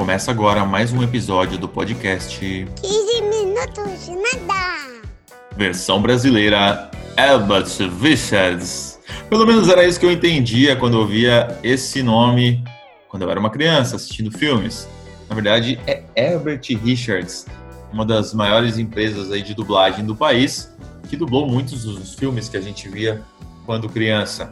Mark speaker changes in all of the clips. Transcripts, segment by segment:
Speaker 1: Começa agora mais um episódio do podcast
Speaker 2: 15 minutos de nada.
Speaker 1: Versão brasileira Albert Richards. Pelo menos era isso que eu entendia quando eu via esse nome quando eu era uma criança assistindo filmes. Na verdade, é Herbert Richards, uma das maiores empresas aí de dublagem do país, que dublou muitos dos filmes que a gente via quando criança.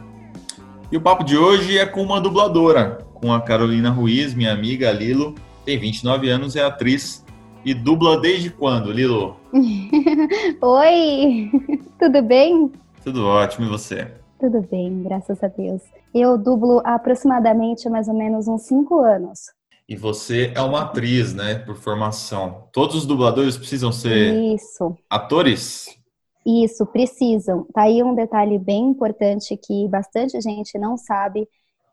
Speaker 1: E o papo de hoje é com uma dubladora, com a Carolina Ruiz, minha amiga Lilo, tem 29 anos, é atriz e dubla desde quando, Lilo?
Speaker 3: Oi, tudo bem?
Speaker 1: Tudo ótimo, e você?
Speaker 3: Tudo bem, graças a Deus. Eu dublo há aproximadamente mais ou menos uns 5 anos.
Speaker 1: E você é uma atriz, né, por formação. Todos os dubladores precisam ser
Speaker 3: Isso.
Speaker 1: atores?
Speaker 3: Isso, precisam. Tá aí um detalhe bem importante que bastante gente não sabe,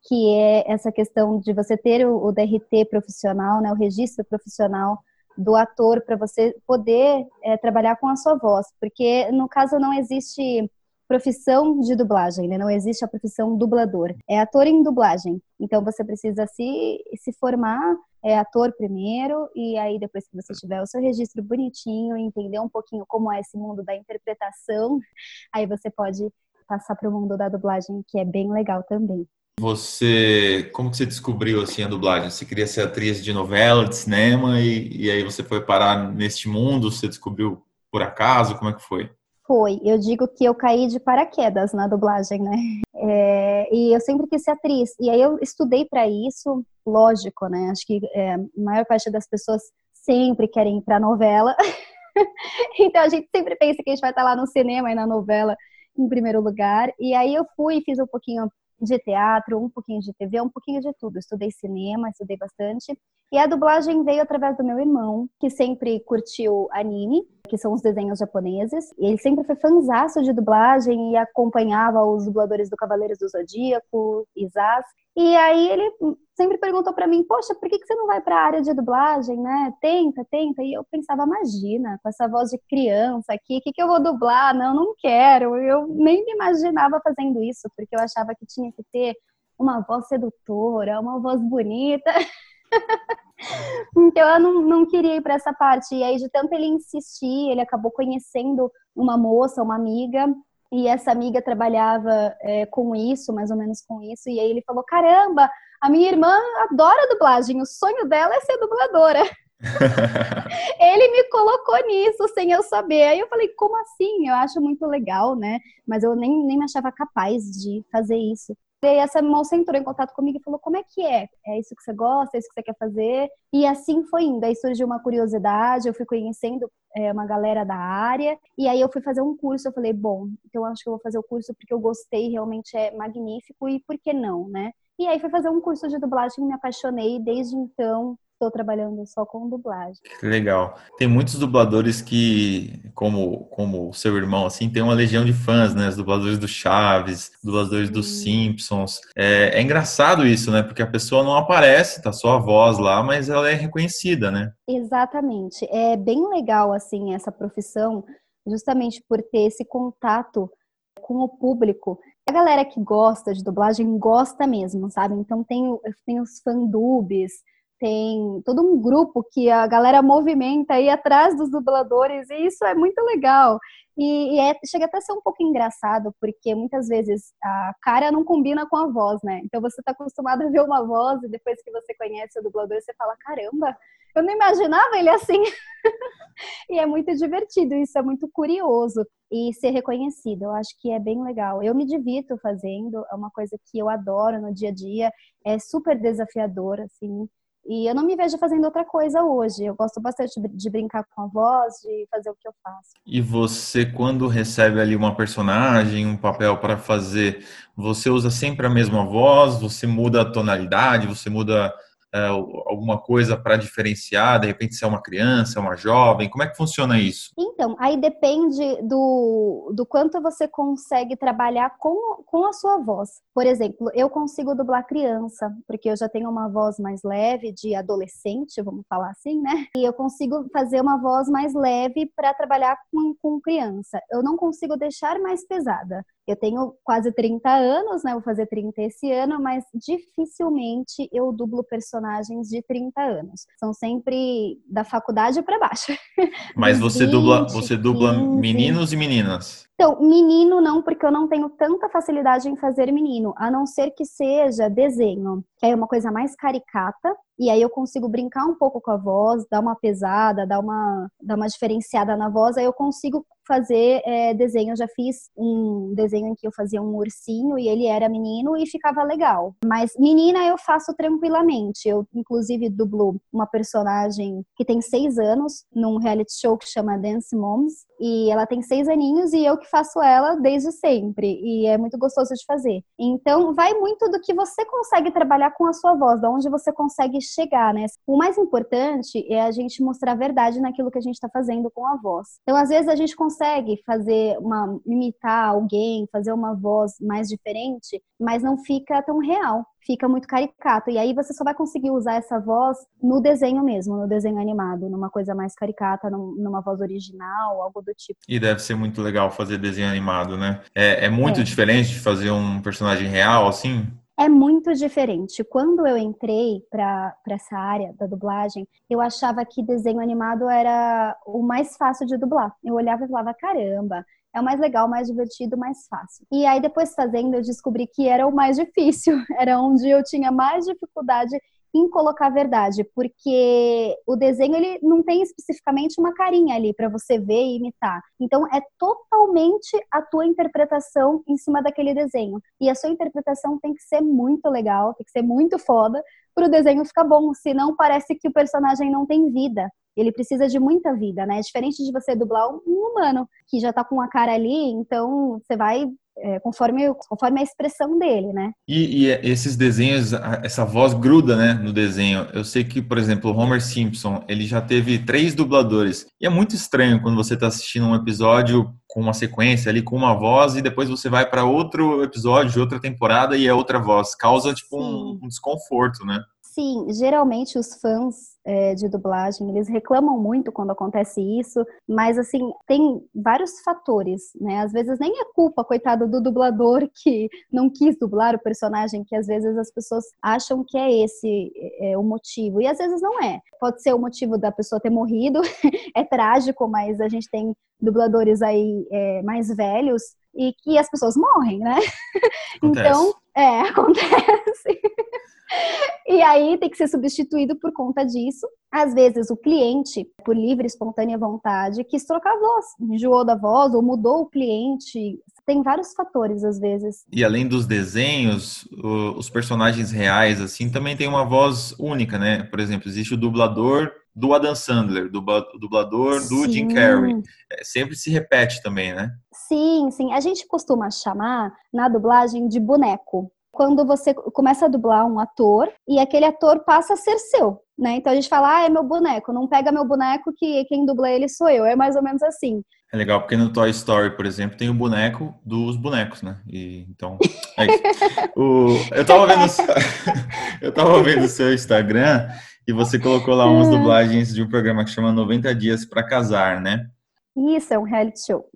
Speaker 3: que é essa questão de você ter o, o DRT profissional, né, o registro profissional do ator para você poder é, trabalhar com a sua voz, porque no caso não existe profissão de dublagem, né? Não existe a profissão dublador. É ator em dublagem. Então você precisa se, se formar é ator primeiro e aí depois que você tiver o seu registro bonitinho, entender um pouquinho como é esse mundo da interpretação, aí você pode passar para o mundo da dublagem, que é bem legal também.
Speaker 1: Você, como que você descobriu assim a dublagem? Você queria ser atriz de novela, de cinema e, e aí você foi parar neste mundo? Você descobriu por acaso? Como é que foi?
Speaker 3: Foi, eu digo que eu caí de paraquedas na dublagem, né? É, e eu sempre quis ser atriz. E aí eu estudei para isso, lógico, né? Acho que é, a maior parte das pessoas sempre querem ir para novela. então a gente sempre pensa que a gente vai estar lá no cinema e na novela em primeiro lugar. E aí eu fui e fiz um pouquinho de teatro, um pouquinho de TV, um pouquinho de tudo. Estudei cinema, estudei bastante. E a dublagem veio através do meu irmão, que sempre curtiu anime, que são os desenhos japoneses. E ele sempre foi fanzaço de dublagem e acompanhava os dubladores do Cavaleiros do Zodíaco, Isas. E aí ele sempre perguntou para mim, poxa, por que, que você não vai para a área de dublagem, né? Tenta, tenta. E eu pensava, imagina, com essa voz de criança aqui, o que, que eu vou dublar? Não, não quero. Eu nem me imaginava fazendo isso, porque eu achava que tinha que ter uma voz sedutora, uma voz bonita. então eu não, não queria ir para essa parte. E aí, de tanto ele insistir, ele acabou conhecendo uma moça, uma amiga, e essa amiga trabalhava é, com isso, mais ou menos com isso, e aí ele falou: caramba, a minha irmã adora dublagem, o sonho dela é ser dubladora. ele me colocou nisso sem eu saber. Aí eu falei, como assim? Eu acho muito legal, né? Mas eu nem, nem me achava capaz de fazer isso. E aí essa moça entrou em contato comigo e falou: como é que é? É isso que você gosta? É isso que você quer fazer? E assim foi indo. Aí surgiu uma curiosidade, eu fui conhecendo é, uma galera da área, e aí eu fui fazer um curso. Eu falei: bom, então acho que eu vou fazer o curso porque eu gostei, realmente é magnífico, e por que não, né? E aí fui fazer um curso de dublagem me apaixonei. Desde então, estou trabalhando só com dublagem.
Speaker 1: Que legal. Tem muitos dubladores que, como como o seu irmão, assim, tem uma legião de fãs, né? Os dubladores do Chaves, dubladores dos Simpsons. É, é, engraçado isso, né? Porque a pessoa não aparece, tá só a voz lá, mas ela é reconhecida, né?
Speaker 3: Exatamente. É bem legal, assim, essa profissão, justamente por ter esse contato com o público. A galera que gosta de dublagem gosta mesmo, sabe? Então tem, tem os fandubs, tem todo um grupo que a galera movimenta aí atrás dos dubladores, e isso é muito legal. E, e é, chega até a ser um pouco engraçado, porque muitas vezes a cara não combina com a voz, né? Então você está acostumado a ver uma voz e depois que você conhece o dublador, você fala: caramba, eu não imaginava ele assim. e é muito divertido, isso é muito curioso. E ser reconhecido, eu acho que é bem legal. Eu me divirto fazendo, é uma coisa que eu adoro no dia a dia, é super desafiador, assim. E eu não me vejo fazendo outra coisa hoje. Eu gosto bastante de brincar com a voz, de fazer o que eu faço.
Speaker 1: E você, quando recebe ali uma personagem, um papel para fazer, você usa sempre a mesma voz? Você muda a tonalidade? Você muda alguma coisa para diferenciar? De repente, se é uma criança, é uma jovem? Como é que funciona isso?
Speaker 3: Então, aí depende do, do quanto você consegue trabalhar com, com a sua voz. Por exemplo, eu consigo dublar criança, porque eu já tenho uma voz mais leve de adolescente, vamos falar assim, né? E eu consigo fazer uma voz mais leve para trabalhar com, com criança. Eu não consigo deixar mais pesada Eu tenho quase 30 anos, né? Vou fazer 30 esse ano, mas dificilmente eu dublo personagens de 30 anos. São sempre da faculdade para baixo.
Speaker 1: Mas você 20, dubla, você dubla 15. meninos e meninas?
Speaker 3: Então, menino não, porque eu não tenho tanta facilidade em fazer menino, a não ser que seja desenho, que é uma coisa mais caricata, e aí eu consigo brincar um pouco com a voz, dar uma pesada, dar uma, dar uma diferenciada na voz, aí eu consigo fazer é, desenho. Eu já fiz um desenho em que eu fazia um ursinho e ele era menino e ficava legal. Mas menina eu faço tranquilamente. Eu, inclusive, dublo uma personagem que tem seis anos num reality show que chama Dance Moms. E ela tem seis aninhos e eu que faço ela desde sempre. E é muito gostoso de fazer. Então, vai muito do que você consegue trabalhar com a sua voz, de onde você consegue chegar, né? O mais importante é a gente mostrar a verdade naquilo que a gente está fazendo com a voz. Então, às vezes, a gente consegue fazer uma imitar alguém, fazer uma voz mais diferente, mas não fica tão real fica muito caricato. E aí você só vai conseguir usar essa voz no desenho mesmo, no desenho animado, numa coisa mais caricata, numa voz original, algo do tipo.
Speaker 1: E deve ser muito legal fazer desenho animado, né? É, é muito é. diferente de fazer um personagem real, assim?
Speaker 3: É muito diferente. Quando eu entrei para essa área da dublagem, eu achava que desenho animado era o mais fácil de dublar. Eu olhava e falava: caramba, é o mais legal, mais divertido, mais fácil. E aí, depois fazendo, eu descobri que era o mais difícil, era onde eu tinha mais dificuldade em colocar a verdade, porque o desenho ele não tem especificamente uma carinha ali para você ver e imitar. Então é totalmente a tua interpretação em cima daquele desenho. E a sua interpretação tem que ser muito legal, tem que ser muito foda para o desenho ficar bom, senão parece que o personagem não tem vida ele precisa de muita vida, né? É diferente de você dublar um humano que já tá com a cara ali, então você vai é, conforme, conforme a expressão dele, né?
Speaker 1: E, e, esses desenhos, essa voz gruda, né, no desenho. Eu sei que, por exemplo, o Homer Simpson, ele já teve três dubladores. E é muito estranho quando você está assistindo um episódio com uma sequência ali, com uma voz, e depois você vai para outro episódio de outra temporada e é outra voz. Causa, tipo, um, um desconforto, né?
Speaker 3: Sim, geralmente os fãs é, de dublagem, eles reclamam muito quando acontece isso, mas assim, tem vários fatores, né? Às vezes nem é culpa, coitado do dublador que não quis dublar o personagem, que às vezes as pessoas acham que é esse é, o motivo, e às vezes não é. Pode ser o motivo da pessoa ter morrido, é trágico, mas a gente tem dubladores aí é, mais velhos e que as pessoas morrem, né?
Speaker 1: Acontece.
Speaker 3: Então, é, acontece. E aí tem que ser substituído por conta disso. Às vezes o cliente, por livre e espontânea vontade, quis trocar a voz, enjoou da voz ou mudou o cliente. Tem vários fatores às vezes.
Speaker 1: E além dos desenhos, os personagens reais assim também tem uma voz única, né? Por exemplo, existe o dublador do Adam Sandler, do dublador do sim. Jim Carrey. É, sempre se repete também, né?
Speaker 3: Sim, sim. A gente costuma chamar na dublagem de boneco quando você começa a dublar um ator e aquele ator passa a ser seu, né? Então a gente fala, ah, é meu boneco, não pega meu boneco que quem dubla ele sou eu. É mais ou menos assim.
Speaker 1: É legal porque no Toy Story, por exemplo, tem o boneco dos bonecos, né? E, então, é isso. o, eu tava vendo eu tava vendo o seu Instagram e você colocou lá umas dublagens de um programa que chama 90 dias para casar, né?
Speaker 3: Isso, é um reality show.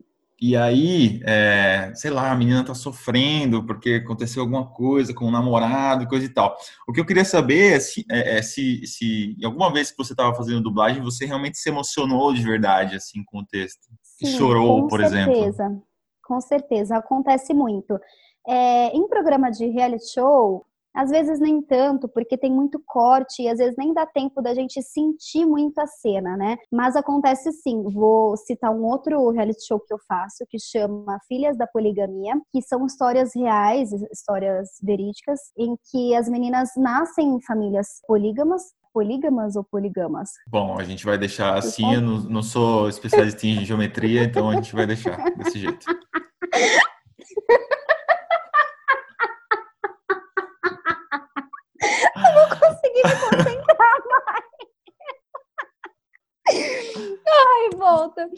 Speaker 1: E aí, é, sei lá, a menina tá sofrendo porque aconteceu alguma coisa com o namorado, coisa e tal. O que eu queria saber é se, é, é se, se alguma vez que você estava fazendo dublagem, você realmente se emocionou de verdade, assim, com o texto. Sim, e chorou, por
Speaker 3: certeza.
Speaker 1: exemplo.
Speaker 3: Com certeza, com certeza, acontece muito. É, em programa de reality show, às vezes nem tanto, porque tem muito corte e às vezes nem dá tempo da gente sentir muito a cena, né? Mas acontece sim. Vou citar um outro reality show que eu faço, que chama Filhas da Poligamia, que são histórias reais, histórias verídicas, em que as meninas nascem em famílias polígamas, polígamas ou poligamas?
Speaker 1: Bom, a gente vai deixar assim, eu não, não sou especialista em geometria, então a gente vai deixar desse jeito.
Speaker 3: consegui me concentrar mais. Ai, volta.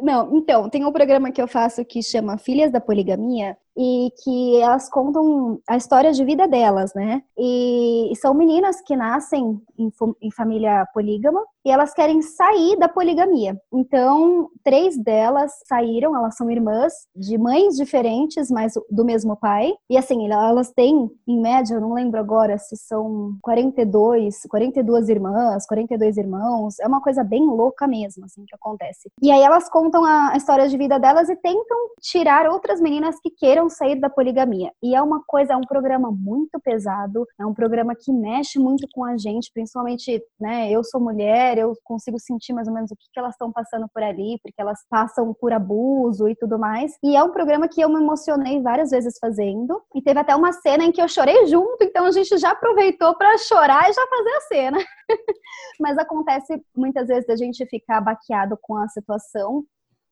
Speaker 3: Não, então, tem um programa que eu faço que chama Filhas da Poligamia e que elas contam a história de vida delas, né? E, e são meninas que nascem em, em, família polígama e elas querem sair da poligamia. Então, três delas saíram, elas são irmãs de mães diferentes, mas do mesmo pai. E assim, elas têm, em média, eu não lembro agora se são 42, 42 irmãs, 42 irmãos. É uma coisa bem louca mesmo, assim, que acontece. E aí elas contam a história de vida delas e tentam tirar outras meninas que queiram sair da poligamia. E é uma coisa, é um programa muito pesado, é um programa que mexe muito com a gente, principalmente, né, eu sou mulher, mulher, eu consigo sentir mais ou menos o que, que elas estão passando por ali, porque elas passam por abuso e tudo mais. E é um programa que eu me emocionei várias vezes fazendo. E teve até uma cena em que eu chorei junto, então a gente já aproveitou para chorar e já fazer a cena. Mas acontece muitas vezes da gente ficar baqueado com a situação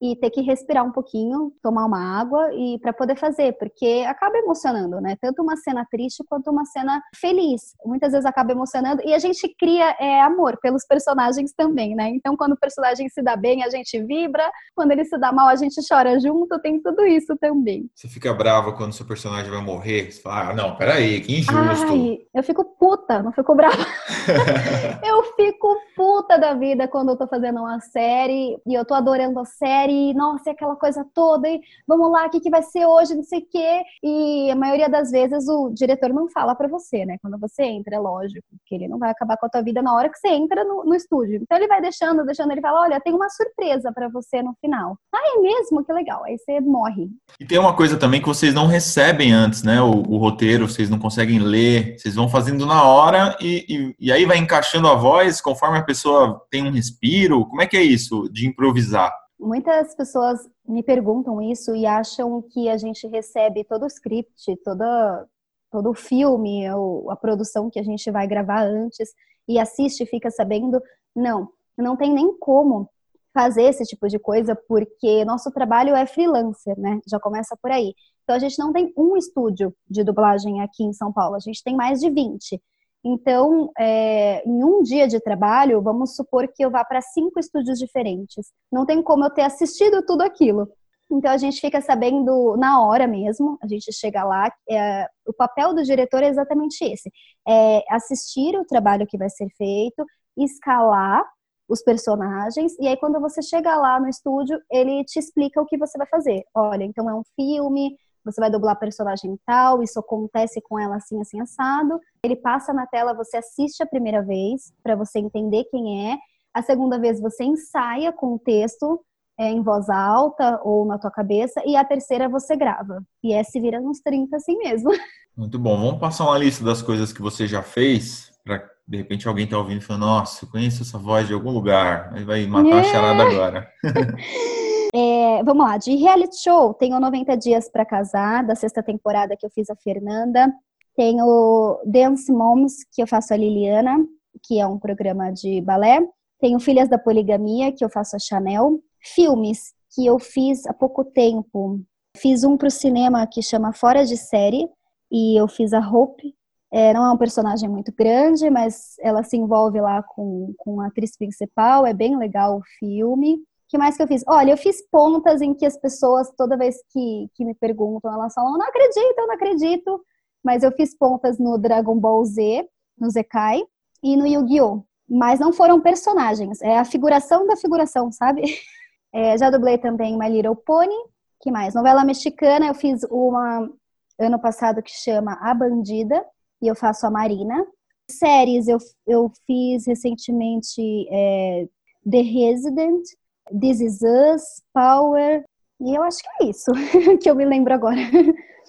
Speaker 3: e ter que respirar um pouquinho, tomar uma água e para poder fazer, porque acaba emocionando, né? Tanto uma cena triste quanto uma cena feliz. Muitas vezes acaba emocionando e a gente cria é, amor pelos personagens também, né? Então, quando o personagem se dá bem, a gente vibra, quando ele se dá mal, a gente chora junto, tem tudo isso também.
Speaker 1: Você fica brava quando seu personagem vai morrer? Você fala, ah, não, peraí, que injusto.
Speaker 3: Ai, eu fico puta, não fico brava. eu fico puta da vida quando eu tô fazendo uma série e eu tô adorando a série e, nossa, é aquela coisa toda, e vamos lá, o que, que vai ser hoje, não sei o quê. E a maioria das vezes o diretor não fala para você, né? Quando você entra, é lógico, que ele não vai acabar com a tua vida na hora que você entra no, no estúdio. Então ele vai deixando, deixando, ele fala, olha, tem uma surpresa para você no final. Ah, é mesmo? Que legal. Aí você morre.
Speaker 1: E tem uma coisa também que vocês não recebem antes, né? O, o roteiro, vocês não conseguem ler, vocês vão fazendo na hora e, e, e aí vai encaixando a voz conforme a pessoa tem um respiro. Como é que é isso de improvisar?
Speaker 3: Muitas pessoas me perguntam isso e acham que a gente recebe todo o script, toda, todo o filme, ou a produção que a gente vai gravar antes e assiste e fica sabendo. Não, não tem nem como fazer esse tipo de coisa porque nosso trabalho é freelancer, né? Já começa por aí. Então a gente não tem um estúdio de dublagem aqui em São Paulo, a gente tem mais de 20. Então, é, em um dia de trabalho, vamos supor que eu vá para cinco estúdios diferentes. Não tem como eu ter assistido tudo aquilo. Então, a gente fica sabendo na hora mesmo, a gente chega lá. É, o papel do diretor é exatamente esse: é assistir o trabalho que vai ser feito, escalar os personagens, e aí quando você chega lá no estúdio, ele te explica o que você vai fazer. Olha, então é um filme, você vai dublar personagem tal, isso acontece com ela assim, assim, assado. Ele passa na tela, você assiste a primeira vez, para você entender quem é. A segunda vez você ensaia com o texto é, em voz alta ou na tua cabeça. E a terceira você grava. E é se vira nos 30 assim mesmo.
Speaker 1: Muito bom. Vamos passar uma lista das coisas que você já fez, para de repente alguém tá ouvindo e falando, nossa, eu conheço essa voz de algum lugar. Aí vai matar a charada agora.
Speaker 3: É, vamos lá, de reality show, tenho 90 Dias para Casar, da sexta temporada que eu fiz a Fernanda. Tenho Dance Moms, que eu faço a Liliana, que é um programa de balé. Tenho Filhas da Poligamia, que eu faço a Chanel. Filmes que eu fiz há pouco tempo. Fiz um para o cinema que chama Fora de Série, e eu fiz a Hope. É, não é um personagem muito grande, mas ela se envolve lá com, com a atriz principal. É bem legal o filme que mais que eu fiz? Olha, eu fiz pontas em que as pessoas, toda vez que, que me perguntam, elas falam, não acredito, eu não acredito. Mas eu fiz pontas no Dragon Ball Z, no Zekai e no Yu-Gi-Oh! Mas não foram personagens, é a figuração da figuração, sabe? É, já dublei também My Little Pony, que mais? Novela mexicana, eu fiz uma ano passado que chama A Bandida, e eu faço a Marina. Séries, eu, eu fiz recentemente é, The Resident, This Is Us, Power. E eu acho que é isso que eu me lembro agora.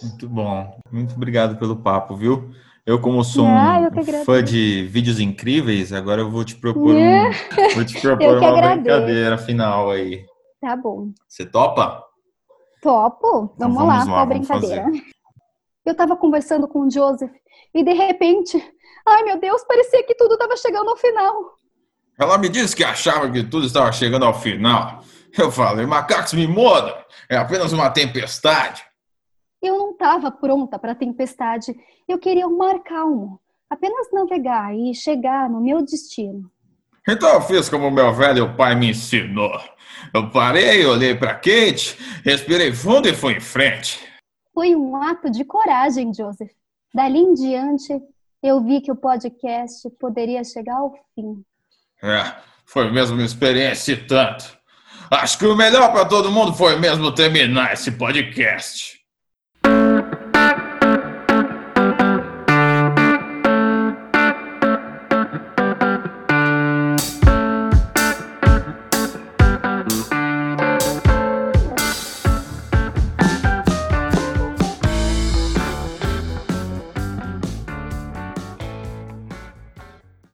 Speaker 1: Muito bom. Muito obrigado pelo papo, viu? Eu, como sou ah, um fã de vídeos incríveis, agora eu vou te propor, um, vou te propor uma agradeço. brincadeira final aí.
Speaker 3: Tá bom.
Speaker 1: Você topa?
Speaker 3: Topo. Então vamos, vamos lá, lá a brincadeira. Fazer. Eu tava conversando com o Joseph e de repente, ai meu Deus, parecia que tudo tava chegando ao final.
Speaker 1: Ela me disse que achava que tudo estava chegando ao final. Eu falei, macacos me mudam, é apenas uma tempestade.
Speaker 3: Eu não estava pronta para a tempestade. Eu queria um mar calmo, apenas navegar e chegar no meu destino.
Speaker 1: Então eu fiz como meu velho pai me ensinou. Eu parei, olhei para Kate, respirei fundo e fui em frente.
Speaker 3: Foi um ato de coragem, Joseph. Dali em diante, eu vi que o podcast poderia chegar ao fim.
Speaker 1: É, foi mesmo uma experiência e tanto. Acho que o melhor para todo mundo foi mesmo terminar esse podcast.